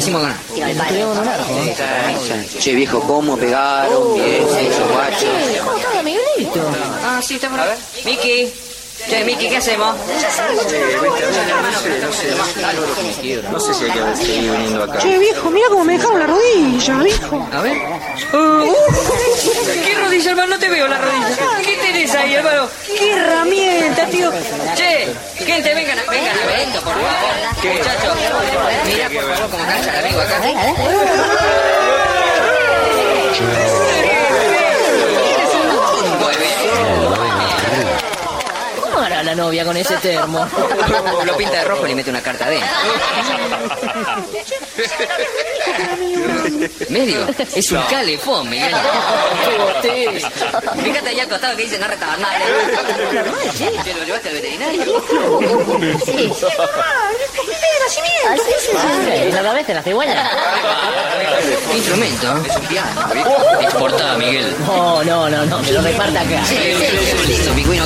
decimos ganar. Che, viejo, ¿cómo pegaron? Bien, esos guachos. ¿Cómo está? Ah, sí, estamos. A ver. Miki. Che, Miki, ¿qué hacemos? No sé si hay que seguir viniendo acá. Che, viejo, mira cómo me dejaron la rodilla, viejo. A ver. ¿Qué rodilla, hermano? No te veo la rodilla. ¿Qué tenés ahí, hermano? ¿Qué herramienta, tío? Che, gente, vengan a, vengan a ver esto, por favor. Muchachos, mira por favor cómo cancha el amigo acá. Muy bien. ¿Cómo hará la novia con ese termo? Lo pinta de rojo y le mete una carta adentro. Medio, es un calefón, Miguel. Fíjate ahí al costado que dice no retornable. ¿Te lo llevaste al veterinario? Sí. Ah, sí, sí, sí. ¿No lo ves en la cigüeña? ¿Qué instrumento? Es un piano. Exportada, Miguel. No, no, no, no, me lo reparte acá. Listo, Miguel.